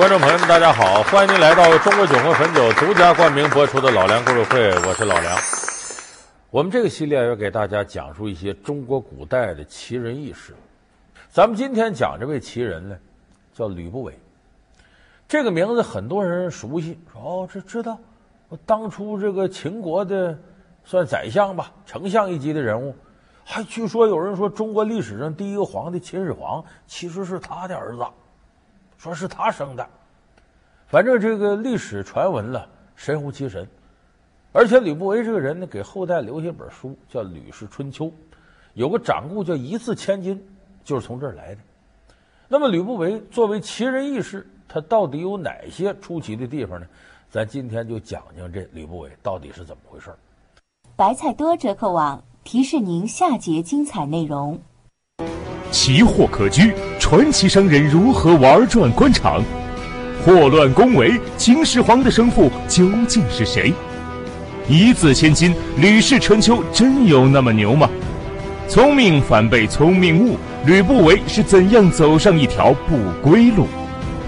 观众朋友们，大家好！欢迎您来到中国酒和汾酒独家冠名播出的《老梁故事会》，我是老梁。我们这个系列要给大家讲述一些中国古代的奇人异事。咱们今天讲这位奇人呢，叫吕不韦。这个名字很多人熟悉，说哦，这知道。我当初这个秦国的算宰相吧，丞相一级的人物。还据说有人说，中国历史上第一个皇帝秦始皇其实是他的儿子，说是他生的。反正这个历史传闻了，神乎其神。而且吕不韦这个人呢，给后代留下一本书，叫《吕氏春秋》，有个掌故叫“一字千金”，就是从这儿来的。那么吕不韦作为奇人异士，他到底有哪些出奇的地方呢？咱今天就讲讲这吕不韦到底是怎么回事。白菜多折扣网提示您下节精彩内容：奇货可居，传奇商人如何玩转官场？祸乱宫闱，秦始皇的生父究竟是谁？一字千金，吕氏春秋真有那么牛吗？聪明反被聪明误，吕不韦是怎样走上一条不归路？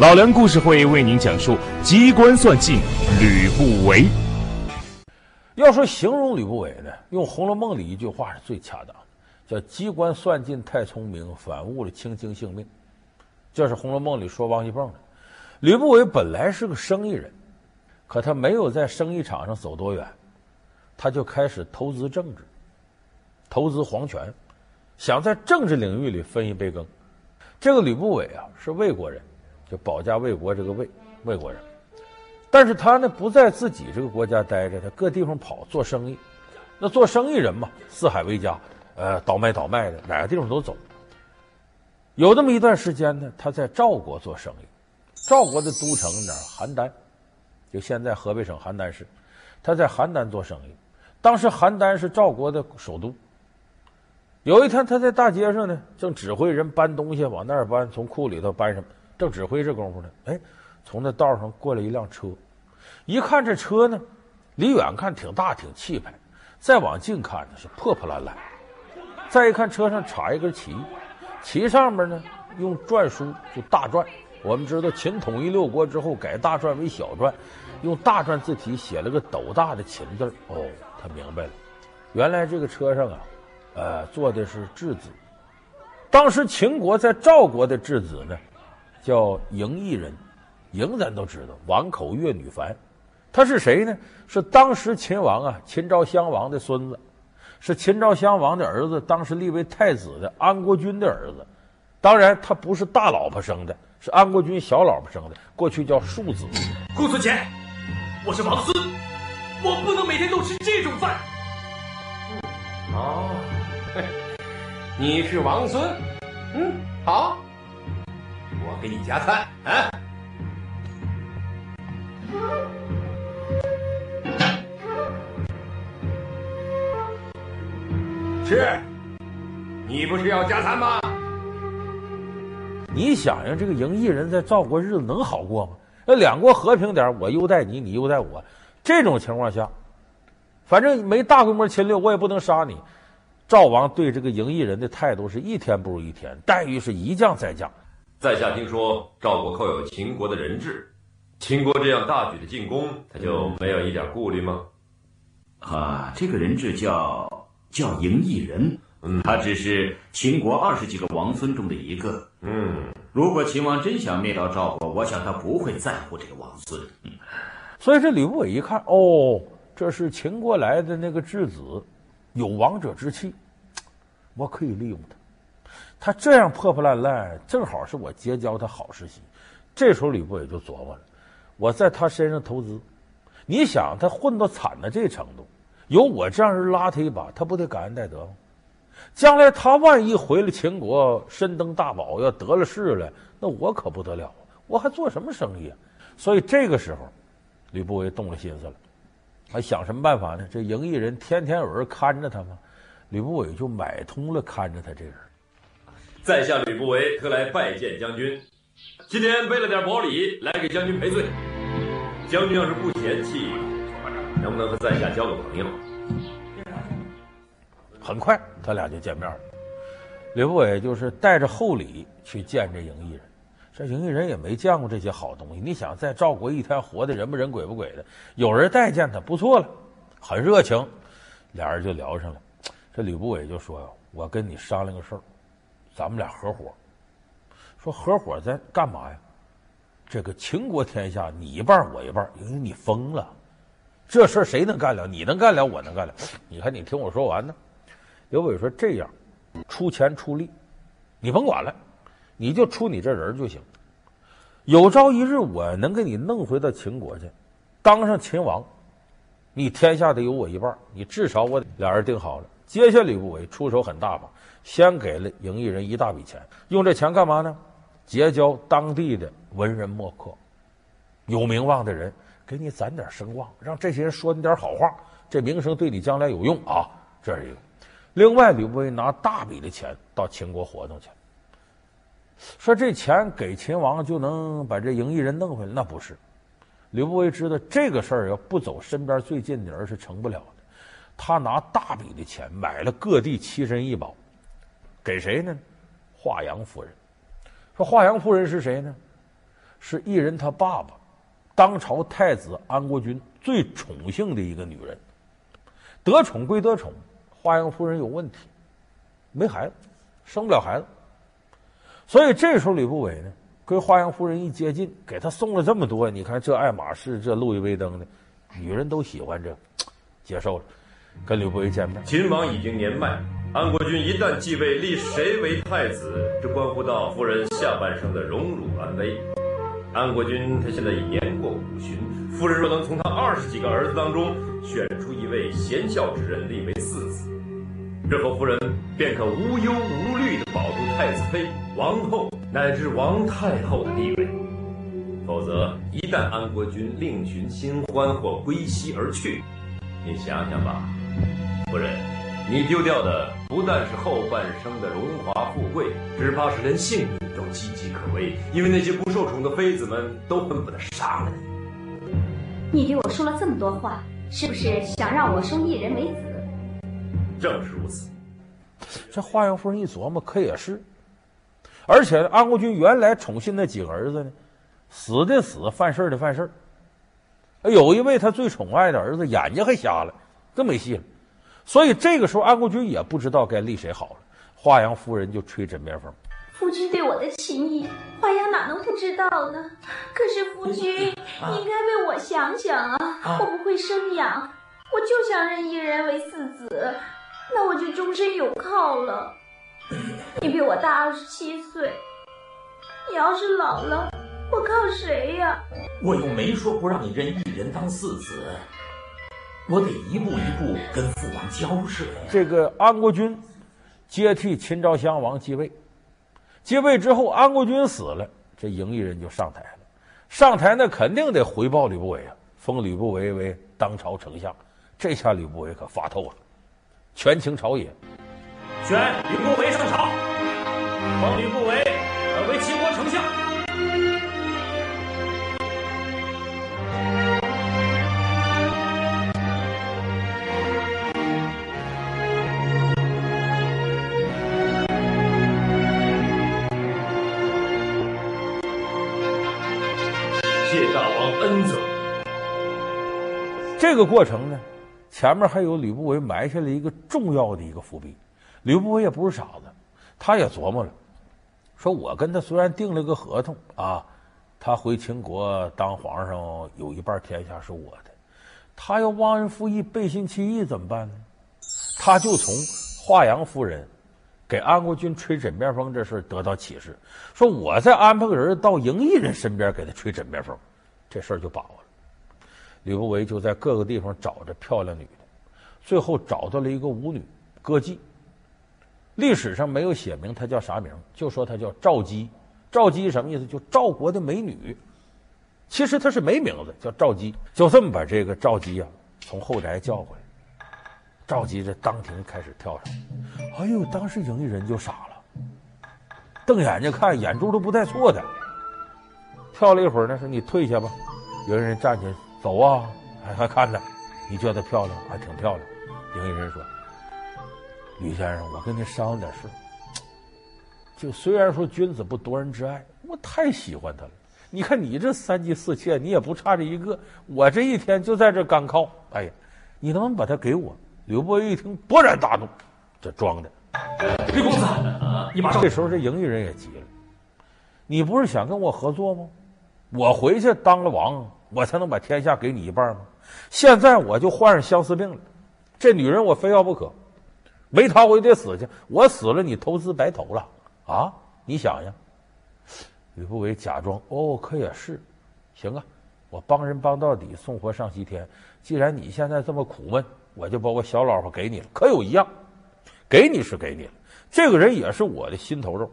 老梁故事会为您讲述机关算尽吕不韦。要说形容吕不韦呢，用《红楼梦》里一句话是最恰当，叫“机关算尽太聪明，反误了卿卿性命”。这是《红楼梦》里说王熙凤的。吕不韦本来是个生意人，可他没有在生意场上走多远，他就开始投资政治，投资皇权，想在政治领域里分一杯羹。这个吕不韦啊，是魏国人。就保家卫国这个魏魏国人，但是他呢不在自己这个国家待着，他各地方跑做生意。那做生意人嘛，四海为家，呃，倒卖倒卖的，哪个地方都走。有这么一段时间呢，他在赵国做生意。赵国的都城呢，邯郸，就现在河北省邯郸市。他在邯郸做生意，当时邯郸是赵国的首都。有一天，他在大街上呢，正指挥人搬东西往那儿搬，从库里头搬什么。正指挥这功夫呢，哎，从那道上过来一辆车，一看这车呢，离远看挺大挺气派，再往近看呢是破破烂烂，再一看车上插一根旗，旗上面呢用篆书就大篆。我们知道秦统一六国之后改大篆为小篆，用大篆字体写了个斗大的秦字。哦，他明白了，原来这个车上啊，呃，坐的是质子。当时秦国在赵国的质子呢。叫嬴异人，嬴咱都知道，王口月女凡，他是谁呢？是当时秦王啊，秦昭襄王的孙子，是秦昭襄王的儿子，当时立为太子的安国君的儿子。当然，他不是大老婆生的，是安国君小老婆生的，过去叫庶子。顾存钱，我是王孙，我不能每天都吃这种饭。哦，你是王孙，嗯，好。我给你加餐啊！吃，你不是要加餐吗？你想想，这个赢异人在赵国日子能好过吗？那两国和平点，我优待你，你优待我，这种情况下，反正没大规模侵略，我也不能杀你。赵王对这个赢异人的态度是一天不如一天，待遇是一降再降。在下听说赵国扣有秦国的人质，秦国这样大举的进攻，他就没有一点顾虑吗？啊，这个人质叫叫赢异人，嗯，他只是秦国二十几个王孙中的一个。嗯，如果秦王真想灭掉赵国，我想他不会在乎这个王孙。嗯，所以这吕不韦一看，哦，这是秦国来的那个质子，有王者之气，我可以利用他。他这样破破烂烂，正好是我结交他好时机。这时候吕不韦就琢磨了：我在他身上投资，你想他混到惨的这程度，有我这样人拉他一把，他不得感恩戴德吗？将来他万一回了秦国，身登大宝，要得了势了，那我可不得了，我还做什么生意啊？所以这个时候，吕不韦动了心思了，还想什么办法呢？这赢异人天天有人看着他吗？吕不韦就买通了看着他这人。在下吕不韦特来拜见将军，今天备了点薄礼来给将军赔罪。将军要是不嫌弃，能不能和在下交个朋友？很快，他俩就见面了。吕不韦就是带着厚礼去见这赢异人。这营邑人也没见过这些好东西。你想在赵国一天活的人不人鬼不鬼的，有人待见他不错了，很热情，俩人就聊上了。这吕不韦就说：“我跟你商量个事儿，咱们俩合伙。说合伙在干嘛呀？这个秦国天下你一半我一半，因为你疯了，这事儿谁能干了？你能干了，我能干了。你看你听我说完呢。”刘伟说：“这样，出钱出力，你甭管了，你就出你这人就行。有朝一日我能给你弄回到秦国去，当上秦王，你天下得有我一半。你至少我俩人定好了。接下吕不韦出手很大方，先给了赢异人一大笔钱，用这钱干嘛呢？结交当地的文人墨客，有名望的人，给你攒点声望，让这些人说你点好话，这名声对你将来有用啊。这是一个。”另外，吕不韦拿大笔的钱到秦国活动去，说这钱给秦王就能把这营邑人弄回来？那不是。吕不韦知道这个事儿要不走身边最近的人是成不了的。他拿大笔的钱买了各地奇珍异宝，给谁呢？华阳夫人。说华阳夫人是谁呢？是异人他爸爸，当朝太子安国君最宠幸的一个女人。得宠归得宠。华阳夫人有问题，没孩子，生不了孩子，所以这时候吕不韦呢，跟华阳夫人一接近，给他送了这么多，你看这爱马仕，这路易威登的，女人都喜欢这，接受了，跟吕不韦见面。秦王已经年迈，安国君一旦继位，立谁为太子，这关乎到夫人下半生的荣辱安危。安国君他现在已年过五旬，夫人若能从他二十几个儿子当中选出一位贤孝之人立为嗣子，日后夫人便可无忧无虑地保住太子妃、王后乃至王太后的地位。否则，一旦安国君另寻新欢或归西而去，你想想吧，夫人，你丢掉的不但是后半生的荣华富贵，只怕是连性命。都岌岌可危，因为那些不受宠的妃子们都恨不得杀了你。你对我说了这么多话，是不是想让我收一人为子？正是如此。这华阳夫人一琢磨，可也是。而且安国君原来宠信那几个儿子呢，死的死，犯事的犯事。有一位他最宠爱的儿子眼睛还瞎了，更没戏了。所以这个时候安国君也不知道该立谁好了。华阳夫人就吹枕边风。夫君对我的情谊，华阳哪能不知道呢？可是夫君，你应该为我想想啊！我不会生养，我就想认一人为四子，那我就终身有靠了。你比我大二十七岁，你要是老了，我靠谁呀？我又没说不让你认一人当四子，我得一步一步跟父王交涉呀。这个安国君接替秦昭襄王继位。继位之后，安国君死了，这赢异人就上台了。上台那肯定得回报吕不韦啊，封吕不韦为当朝丞相。这下吕不韦可发透了，权倾朝野，选吕不韦上朝，封吕不韦为秦国丞相。谢大王恩泽这个过程呢，前面还有吕不韦埋下了一个重要的一个伏笔。吕不韦也不是傻子，他也琢磨了，说我跟他虽然订了个合同啊，他回秦国当皇上，有一半天下是我的，他要忘恩负义、背信弃义怎么办呢？他就从华阳夫人给安国君吹枕边风这事得到启示，说我再安排个人到营邑人身边给他吹枕边风，这事儿就把握了。吕不韦就在各个地方找着漂亮女的，最后找到了一个舞女歌妓。历史上没有写明她叫啥名，就说她叫赵姬。赵姬什么意思？就赵国的美女。其实她是没名字，叫赵姬。就这么把这个赵姬啊从后宅叫回来。赵姬这当庭开始跳上，哎呦，当时营邑人就傻了，瞪眼睛看，眼珠都不带错的。跳了一会儿呢，说你退下吧。有人站起来。走啊，还还看呢？你觉得漂亮？还挺漂亮。营业人说：“吕先生，我跟您商量点事。就虽然说君子不夺人之爱，我太喜欢他了。你看你这三妻四妾，你也不差这一个，我这一天就在这干靠。哎呀，你能不能把他给我？吕不韦一听，勃然大怒，这装的。吕公子，你马上。这时候这营业人也急了，你不是想跟我合作吗？我回去当了王，我才能把天下给你一半吗？现在我就患上相思病了，这女人我非要不可，没她我就得死去。我死了，你投资白投了啊！你想想。吕不韦假装哦，可也是，行啊，我帮人帮到底，送佛上西天。既然你现在这么苦闷，我就把我小老婆给你了。可有一样，给你是给你了，这个人也是我的心头肉。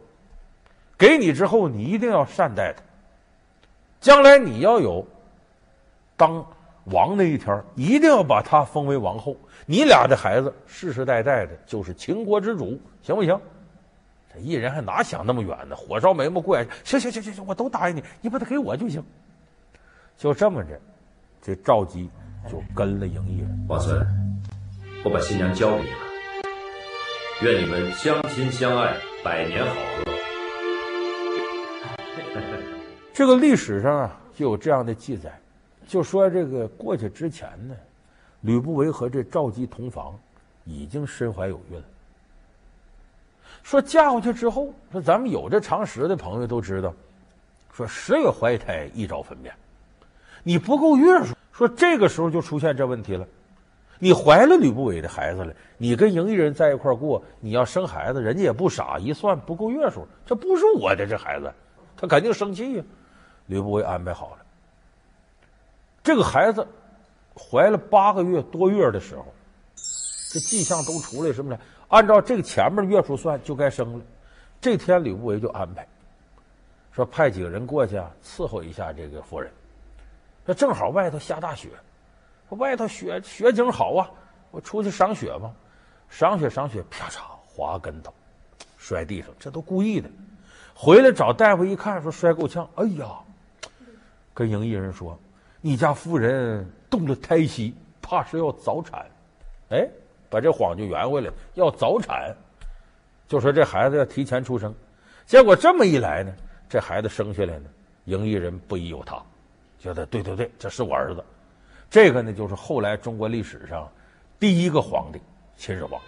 给你之后，你一定要善待他。将来你要有当王那一天，一定要把他封为王后。你俩的孩子世世代代的就是秦国之主，行不行？这异人还哪想那么远呢？火烧眉毛过眼，行行行行行，我都答应你，你把他给我就行。就这么着，这赵姬就跟了嬴异人。王孙，我把新娘交给你了，愿你们相亲相爱，百年好合。这个历史上啊，就有这样的记载，就说这个过去之前呢，吕不韦和这赵姬同房，已经身怀有孕了。说嫁过去之后，说咱们有这常识的朋友都知道，说十月怀胎，一朝分娩，你不够月数。说这个时候就出现这问题了，你怀了吕不韦的孩子了，你跟嬴异人在一块过，你要生孩子，人家也不傻，一算不够月数，这不是我的这孩子，他肯定生气呀。吕不韦安排好了，这个孩子怀了八个月多月的时候，这迹象都出来什么呢？按照这个前面月数算，就该生了。这天，吕不韦就安排说派几个人过去啊，伺候一下这个夫人。那正好外头下大雪，外头雪雪景好啊，我出去赏雪吧。赏雪赏雪，啪嚓滑跟头，摔地上，这都故意的。回来找大夫一看，说摔够呛，哎呀，跟嬴异人说：“你家夫人动了胎息，怕是要早产。”哎。把这谎就圆回来，要早产，就说这孩子要提前出生，结果这么一来呢，这孩子生下来呢，赢异人不疑有他，觉得对对对，这是我儿子。这个呢，就是后来中国历史上第一个皇帝秦始皇，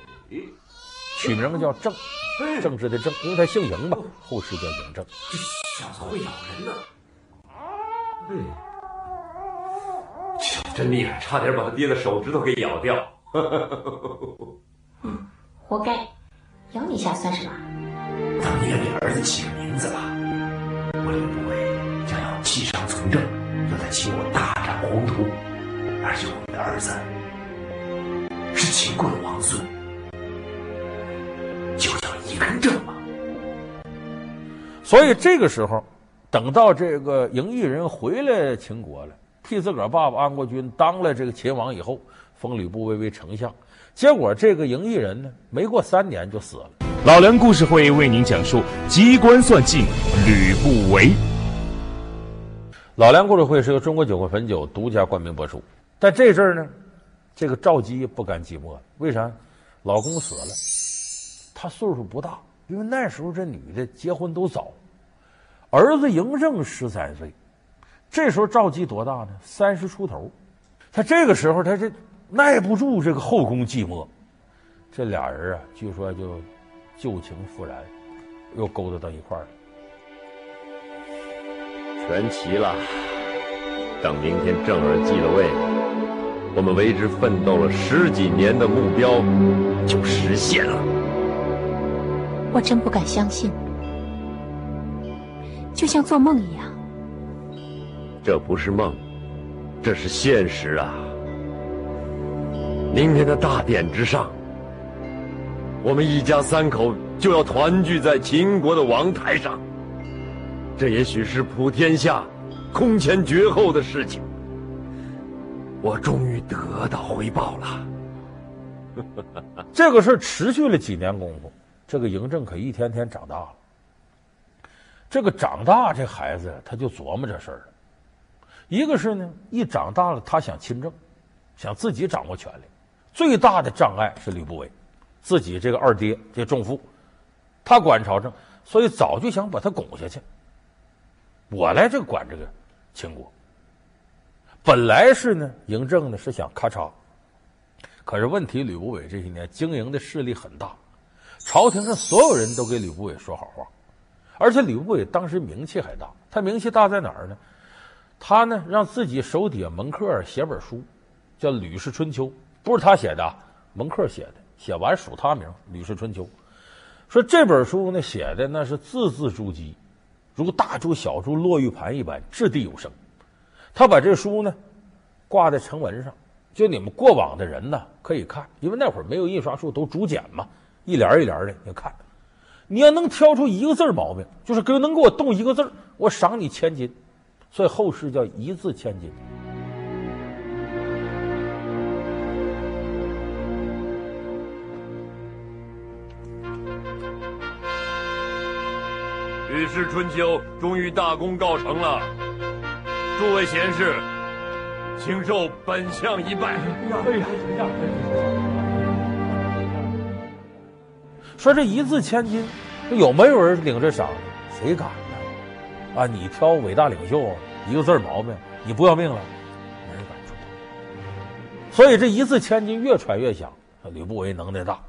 取名叫政，政治的政，因为他姓嬴嘛，后世叫嬴政。这小子会咬人呢，嗯，真厉害，差点把他爹的手指头给咬掉。嗯，活该，咬你一下算什么？等你也给儿子起个名字吧。我吕不韦将要弃商从政，要在秦国大展宏图，而且我们的儿子是秦国的王孙，就叫一根正嘛。所以这个时候，等到这个嬴异人回来秦国了，替自个儿爸爸安国君当了这个秦王以后。封吕不韦为丞相，结果这个嬴异人呢，没过三年就死了。老梁故事会为您讲述机关算尽吕不韦。老梁故事会是由中国酒会汾酒独家冠名播出。但这阵儿呢，这个赵姬不甘寂寞，为啥？老公死了，她岁数不大，因为那时候这女的结婚都早，儿子嬴政十三岁，这时候赵姬多大呢？三十出头，他这个时候他这。耐不住这个后宫寂寞，这俩人啊，据说就旧情复燃，又勾搭到一块儿了。全齐了，等明天正儿继了位，我们为之奋斗了十几年的目标就实现了。我真不敢相信，就像做梦一样。这不是梦，这是现实啊！明天的大典之上，我们一家三口就要团聚在秦国的王台上。这也许是普天下空前绝后的事情。我终于得到回报了。这个事持续了几年功夫，这个嬴政可一天天长大了。这个长大，这孩子他就琢磨这事儿了。一个是呢，一长大了，他想亲政，想自己掌握权力。最大的障碍是吕不韦，自己这个二爹这重父，他管朝政，所以早就想把他拱下去。我来这管这个秦国。本来是呢，嬴政呢是想咔嚓，可是问题吕不韦这些年经营的势力很大，朝廷上所有人都给吕不韦说好话，而且吕不韦当时名气还大。他名气大在哪儿呢？他呢让自己手底下门客写本书，叫《吕氏春秋》，不是他写的，门客写的，写完署他名，《吕氏春秋》。说这本书呢写的那是字字珠玑，如大珠小珠落玉盘一般，掷地有声。他把这书呢挂在城门上，就你们过往的人呢可以看，因为那会儿没有印刷术，都竹简嘛，一联一联的，你看，你要能挑出一个字毛病，就是给能给我动一个字，我赏你千金。所以后世叫一字千金。《吕氏春秋》终于大功告成了。诸位贤士，请受本相一拜。哎呀，说这一字千金，有没有人领这赏？谁敢呢？啊，你挑伟大领袖，一个字毛病，你不要命了？没人敢出头。所以这一字千金越传越响，吕不韦能耐大，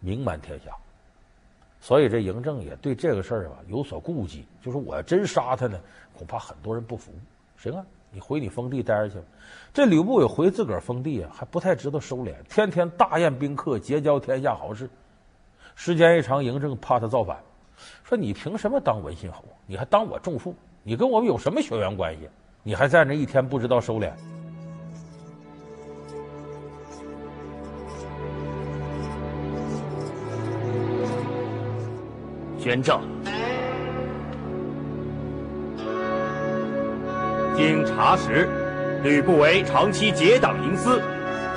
名满天下。所以这嬴政也对这个事儿啊有所顾忌，就是我要真杀他呢，恐怕很多人不服。行啊，你回你封地待着去吧。这吕不韦回自个儿封地啊，还不太知道收敛，天天大宴宾客，结交天下豪士。时间一长，嬴政怕他造反，说你凭什么当文信侯？你还当我仲父？你跟我们有什么血缘关系？你还在那一天不知道收敛？宣政。经查实，吕不韦长期结党营私，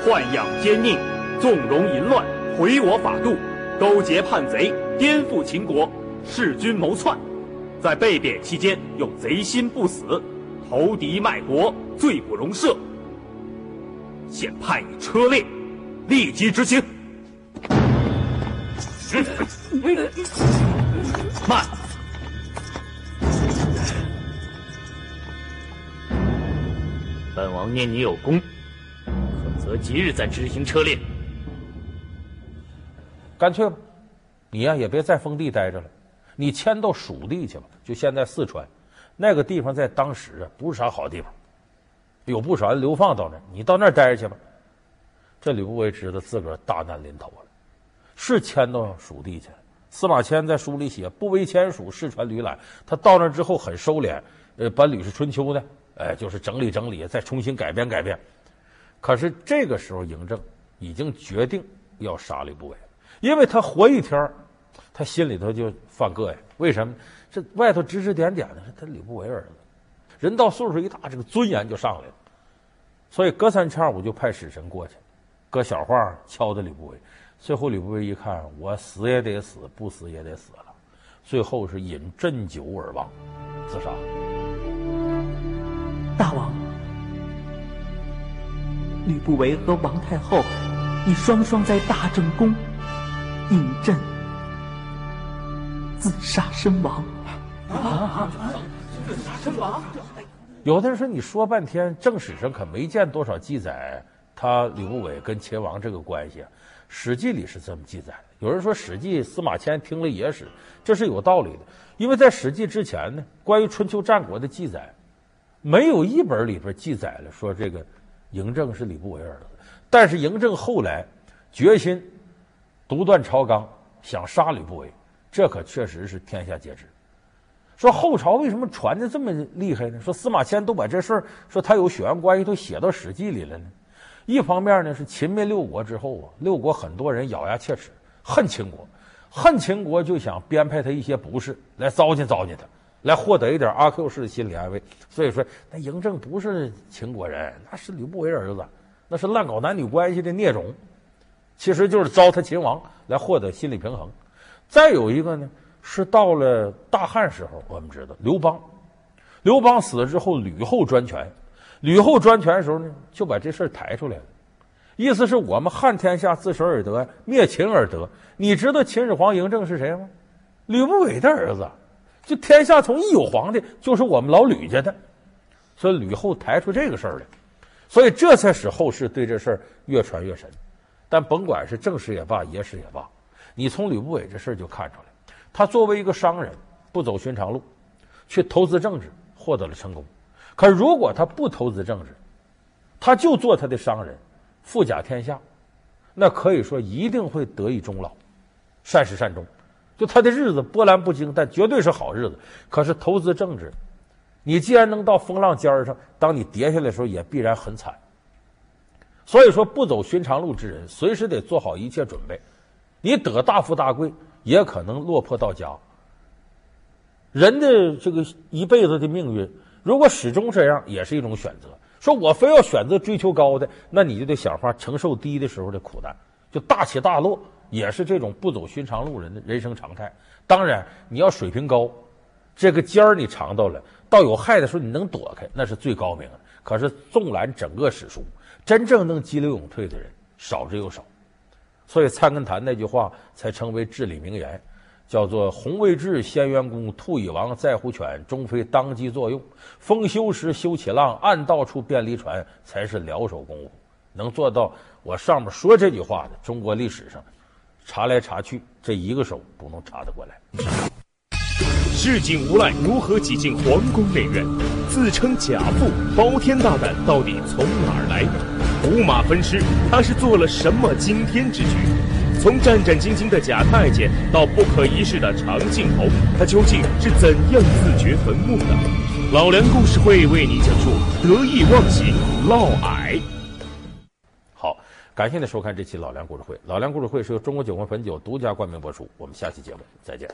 豢养奸佞，纵容淫乱，毁我法度，勾结叛贼，颠覆秦国，弑君谋篡，在被贬期间又贼心不死，投敌卖国，罪不容赦。现判你车裂，立即执行。慢。本王念你有功，可择吉日再执行车裂。干脆吧，你呀也别在封地待着了，你迁到蜀地去吧。就现在四川那个地方，在当时啊不是啥好地方，有不少人流放到那儿，你到那儿待着去吧。这吕不韦知道自个儿大难临头了，是迁到蜀地去了。司马迁在书里写：“不为迁蜀，事传吕览。”他到那之后很收敛，呃，把《吕氏春秋》呢。哎，就是整理整理，再重新改编改编。可是这个时候，嬴政已经决定要杀吕不韦，因为他活一天，他心里头就犯膈应。为什么？这外头指指点点的是他吕不韦儿子，人到岁数一大，这个尊严就上来了。所以隔三差五就派使臣过去，搁小话敲打吕不韦。最后吕不韦一看，我死也得死，不死也得死了。最后是饮鸩酒而亡，自杀。大王，吕不韦和王太后已双双在大政宫饮鸩自杀身亡。啊！自杀身亡。有的人说，你说半天，正史上可没见多少记载他吕不韦跟秦王这个关系。《史记》里是这么记载的。有人说，《史记》司马迁听了野史，这是有道理的，因为在《史记》之前呢，关于春秋战国的记载。没有一本里边记载了说这个嬴政是吕不韦儿子，但是嬴政后来决心独断朝纲，想杀吕不韦，这可确实是天下皆知。说后朝为什么传的这么厉害呢？说司马迁都把这事儿说他有血缘关系都写到《史记》里了呢。一方面呢是秦灭六国之后啊，六国很多人咬牙切齿，恨秦国，恨秦国就想编排他一些不是来糟践糟践他。来获得一点阿 Q 式的心理安慰，所以说那嬴政不是秦国人，那是吕不韦儿子，那是乱搞男女关系的孽种，其实就是糟蹋秦王来获得心理平衡。再有一个呢，是到了大汉时候，我们知道刘邦，刘邦死了之后，吕后专权，吕后专权的时候呢，就把这事儿抬出来了，意思是我们汉天下自谁而得？灭秦而得。你知道秦始皇嬴政是谁吗？吕不韦的儿子。就天下从一有皇帝，就是我们老吕家的。所以吕后抬出这个事儿来，所以这才使后世对这事儿越传越深。但甭管是正史也罢，野史也罢，你从吕不韦这事儿就看出来，他作为一个商人，不走寻常路，去投资政治，获得了成功。可如果他不投资政治，他就做他的商人，富甲天下，那可以说一定会得以终老，善始善终。就他的日子波澜不惊，但绝对是好日子。可是投资政治，你既然能到风浪尖上，当你跌下来的时候，也必然很惨。所以说，不走寻常路之人，随时得做好一切准备。你得大富大贵，也可能落魄到家。人的这个一辈子的命运，如果始终这样，也是一种选择。说我非要选择追求高的，那你就得想法承受低的时候的苦难，就大起大落，也是这种不走寻常路人的人生常态。当然，你要水平高，这个尖儿你尝到了，到有害的时候你能躲开，那是最高明的。可是纵览整个史书。真正能激流勇退的人少之又少，所以菜根谭那句话才成为至理名言，叫做“红未至先元功，兔已亡在乎犬，终非当机作用。风休时休起浪，暗道处便离船，才是撩手功夫。”能做到我上面说这句话的，中国历史上查来查去，这一个手都能查得过来。市井无赖如何挤进皇宫内院？自称贾父，包天大胆到底从哪儿来？五马分尸，他是做了什么惊天之举？从战战兢兢的贾太监到不可一世的长镜头，他究竟是怎样自掘坟墓的？老梁故事会为你讲述得意忘形嫪毐。好，感谢您收看这期老梁故事会。老梁故事会是由中国酒魂汾酒独家冠名播出。我们下期节目再见。